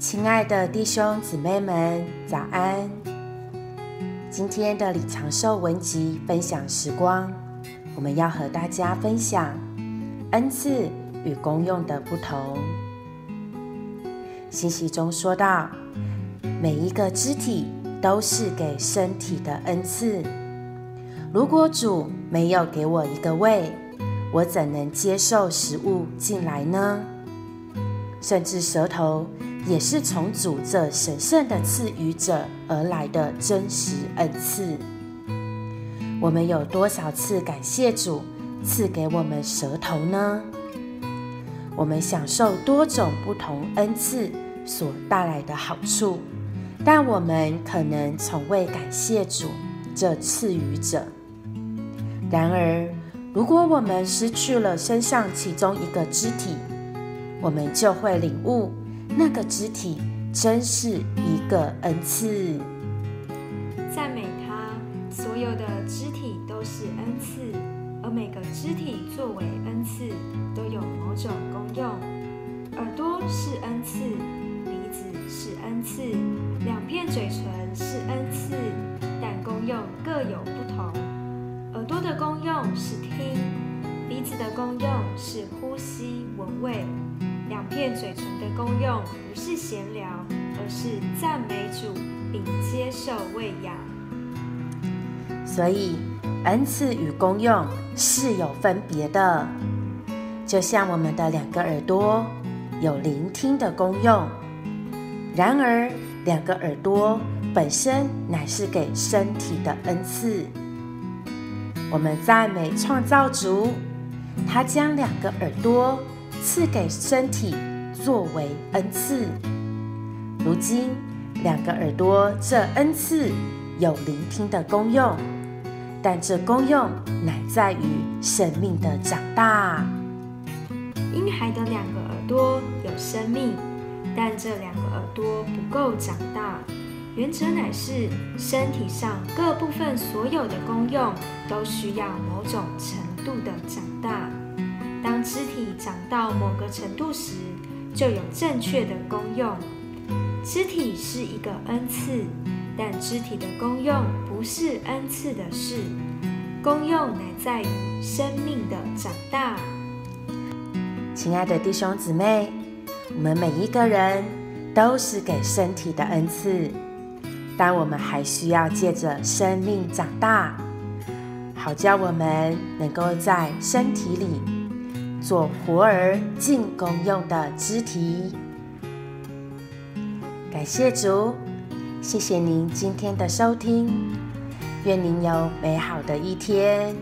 亲爱的弟兄姊妹们，早安！今天的李长寿文集分享时光，我们要和大家分享恩赐与功用的不同。信息中说到，每一个肢体都是给身体的恩赐。如果主没有给我一个胃，我怎能接受食物进来呢？甚至舌头也是从主这神圣的赐予者而来的真实恩赐。我们有多少次感谢主赐给我们舌头呢？我们享受多种不同恩赐所带来的好处，但我们可能从未感谢主这赐予者。然而，如果我们失去了身上其中一个肢体，我们就会领悟，那个肢体真是一个恩赐。赞美他，所有的肢体都是恩赐，而每个肢体作为恩赐，都有某种功用。耳朵是恩赐，鼻子是恩赐，两片嘴唇是恩赐，但功用各有不同。耳朵的功用是听，鼻子的功用是呼吸闻味。两片嘴唇的功用不是闲聊，而是赞美主并接受喂养。所以，恩赐与功用是有分别的。就像我们的两个耳朵有聆听的功用，然而两个耳朵本身乃是给身体的恩赐。我们赞美创造主，他将两个耳朵。赐给身体作为恩赐。如今，两个耳朵这恩赐有聆听的功用，但这功用乃在于生命的长大。婴孩的两个耳朵有生命，但这两个耳朵不够长大。原则乃是身体上各部分所有的功用都需要某种程度的长大。当肢体长到某个程度时，就有正确的功用。肢体是一个恩赐，但肢体的功用不是恩赐的事。功用乃在于生命的长大。亲爱的弟兄姊妹，我们每一个人都是给身体的恩赐，但我们还需要借着生命长大，好叫我们能够在身体里。做活儿进功用的肢体，感谢主，谢谢您今天的收听，愿您有美好的一天。